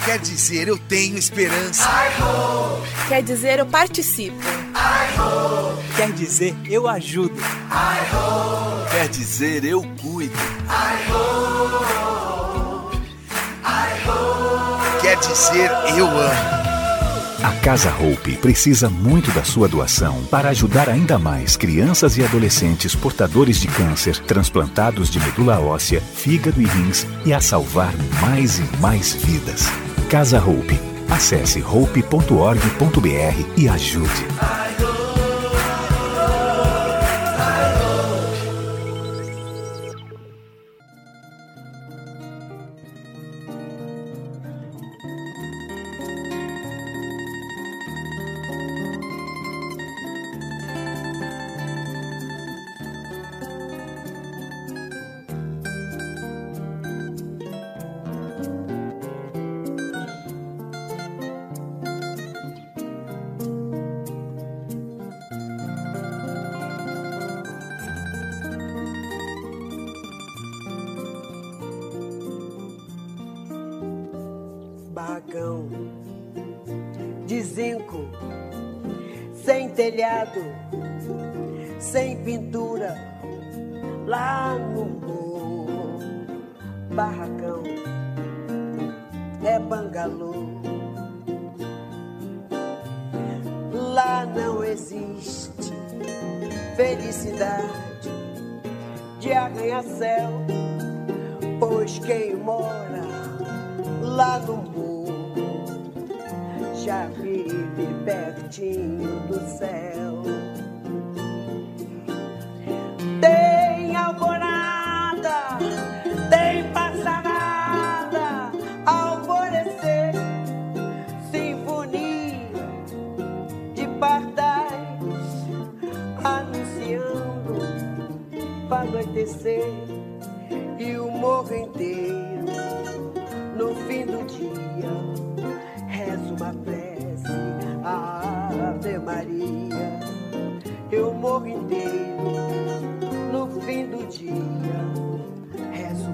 Quer dizer, eu tenho esperança.
Quer dizer, eu participo.
Quer dizer, eu ajudo.
Quer dizer, eu cuido. Quer dizer, eu amo.
A Casa Hope precisa muito da sua doação para ajudar ainda mais crianças e adolescentes portadores de câncer, transplantados de medula óssea, fígado e rins e a salvar mais e mais vidas. Casa Hope. Acesse hope.org.br e ajude.
Mora lá no morro já vive pertinho do céu. Tem alvorada, tem passarada, alvorecer, sinfonia de pardais anunciando para anoitecer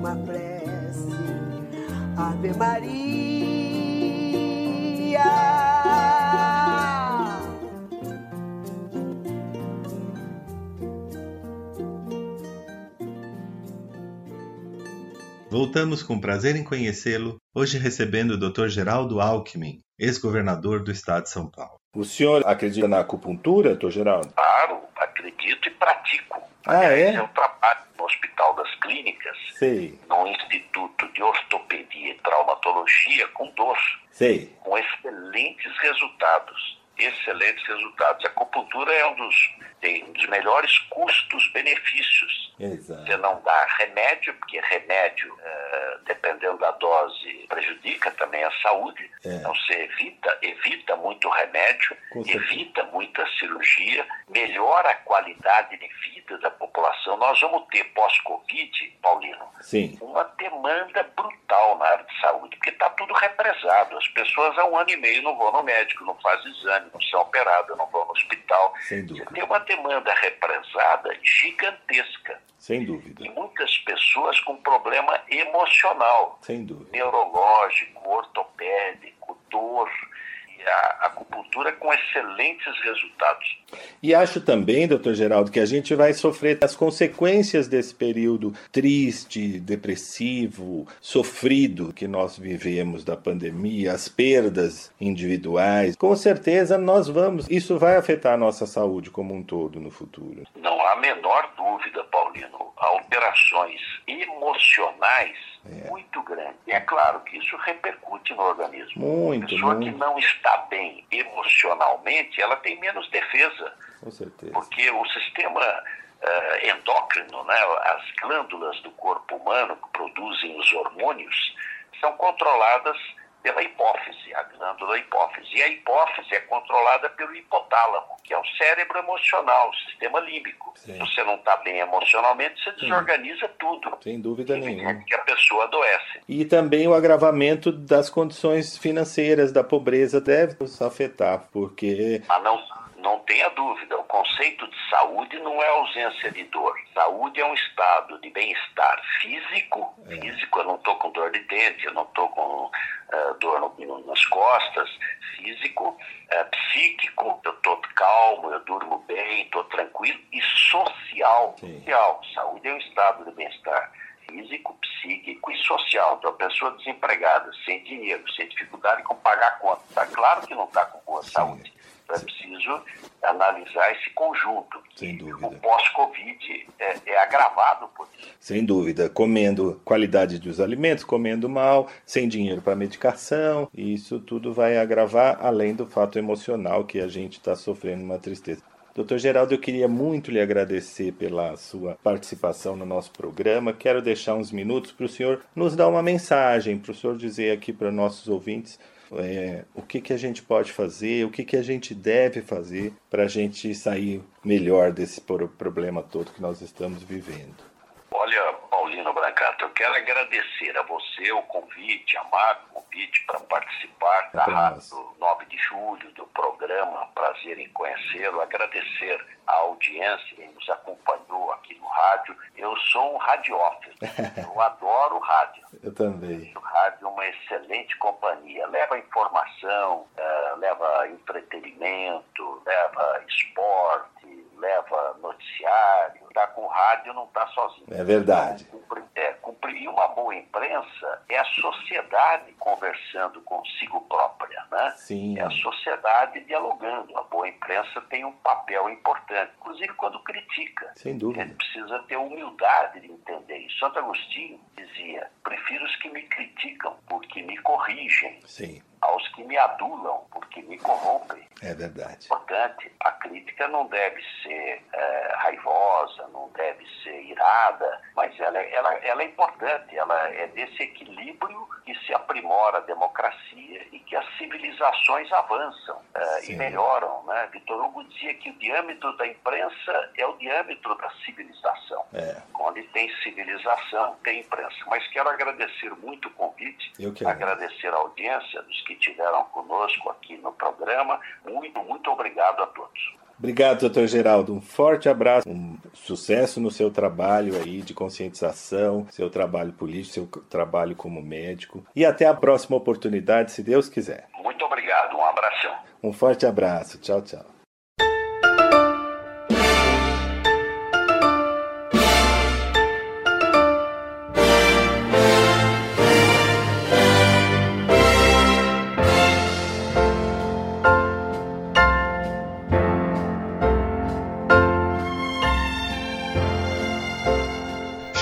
uma prece Ave Maria
Voltamos com prazer em conhecê-lo, hoje recebendo o Dr. Geraldo Alckmin, ex-governador do estado de São Paulo. O senhor acredita na acupuntura, doutor Geraldo?
Claro, acredito e pratico.
Ah, é?
Eu trabalho no Hospital das Clínicas,
Sei,
no Instituto de Ortopedia e Traumatologia, com dor,
sei.
com excelentes resultados. Excelentes resultados. A acupuntura é um dos, tem um dos melhores custos-benefícios. Você não dá remédio, porque remédio, eh, dependendo da dose, prejudica também a saúde.
É.
Então você evita, evita muito remédio, evita muita cirurgia, melhora a qualidade de vida da população. Nós vamos ter pós-Covid, Paulino,
Sim,
uma demanda brutal na área de saúde, porque está tudo represado. As pessoas há um ano e meio não vão no médico, não fazem exame, não são operadas, não vão no hospital. Você tem uma demanda represada gigantesca.
Sem dúvida.
E muitas pessoas com problema emocional,
Sem dúvida.
neurológico, ortopédico, dor. E a acupuntura com excelentes resultados.
E acho também, doutor Geraldo, que a gente vai sofrer as consequências desse período triste, depressivo, sofrido que nós vivemos da pandemia, as perdas individuais. Com certeza nós vamos, isso vai afetar a nossa saúde como um todo no futuro.
Não há a menor dúvida, Paulino. Alterações emocionais muito grandes. E é claro que isso repercute no organismo.
Muito,
a pessoa
muito.
que não está bem emocionalmente, ela tem menos defesa.
Com certeza.
Porque o sistema eh, endócrino, né, as glândulas do corpo humano que produzem os hormônios, são controladas pela hipófise, a glândula hipófise. E a hipófise é controlada pelo hipotálamo, que é o cérebro emocional, o sistema límbico.
Sim.
Se você não está bem emocionalmente, você desorganiza tudo.
Sem dúvida nenhuma.
Que a pessoa adoece.
E também o agravamento das condições financeiras da pobreza deve nos afetar, porque
não, não tenha dúvida, o conceito de saúde não é ausência de dor. Saúde é um estado de bem-estar físico. Físico, eu não estou com dor de dente, eu não estou com eh, dor no- no- nas costas. Físico, eh, psíquico, eu estou calmo, eu durmo bem, estou tranquilo. E social. social. Saúde é um estado de bem-estar físico, psíquico e social. Então, a pessoa desempregada, sem dinheiro, sem dificuldade com pagar a conta, está claro que não está com boa saúde. Então, é preciso analisar esse conjunto.
sem dúvida.
O pós-Covid é, é agravado por isso.
Sem dúvida, comendo qualidade dos alimentos, comendo mal, sem dinheiro para medicação, e isso tudo vai agravar, além do fato emocional que a gente está sofrendo uma tristeza. Doutor Geraldo, eu queria muito lhe agradecer pela sua participação no nosso programa. Quero deixar uns minutos para o senhor nos dar uma mensagem, para o senhor dizer aqui para nossos ouvintes é, o que, que a gente pode fazer, o que, que a gente deve fazer para a gente sair melhor desse pro- problema todo que nós estamos vivendo.
Olha, Paulino Brancato, eu quero agradecer a você o convite, amado convite para participar da Rádio 9 de Julho, do programa prazer em conhecê-lo, agradecer a audiência que nos acompanhou aqui no rádio. Eu sou um radiófilo, eu adoro rádio.
Eu também.
O rádio é uma excelente companhia, leva informação, uh, leva entretenimento, leva esporte, leva noticiário. Está com rádio não está sozinho.
É verdade.
É, cumprir uma boa imprensa é a sociedade conversando consigo própria, né?
Sim.
É a sociedade dialogando. A boa imprensa tem um papel importante, inclusive quando critica.
Sem dúvida.
Ele precisa ter humildade de entender isso. Santo Agostinho dizia: prefiro os que me criticam porque me corrigem.
Sim
aos que me adulam, porque me corrompem.
É verdade.
Importante, a crítica não deve ser é, raivosa, não deve ser irada, mas ela, ela, ela é importante, ela é desse equilíbrio que se aprimora a democracia e que as civilizações avançam é, e melhoram. Né? Vitor Hugo dizia que o diâmetro da imprensa é o diâmetro da civilização.
É.
Onde tem civilização, tem imprensa. Mas quero agradecer muito o convite, agradecer a audiência dos que estiveram conosco aqui no programa. Muito, muito obrigado a todos.
Obrigado, doutor Geraldo. Um forte abraço, um sucesso no seu trabalho aí de conscientização, seu trabalho político, seu trabalho como médico. E até a próxima oportunidade, se Deus quiser.
Muito obrigado, um abração.
Um forte abraço. Tchau, tchau.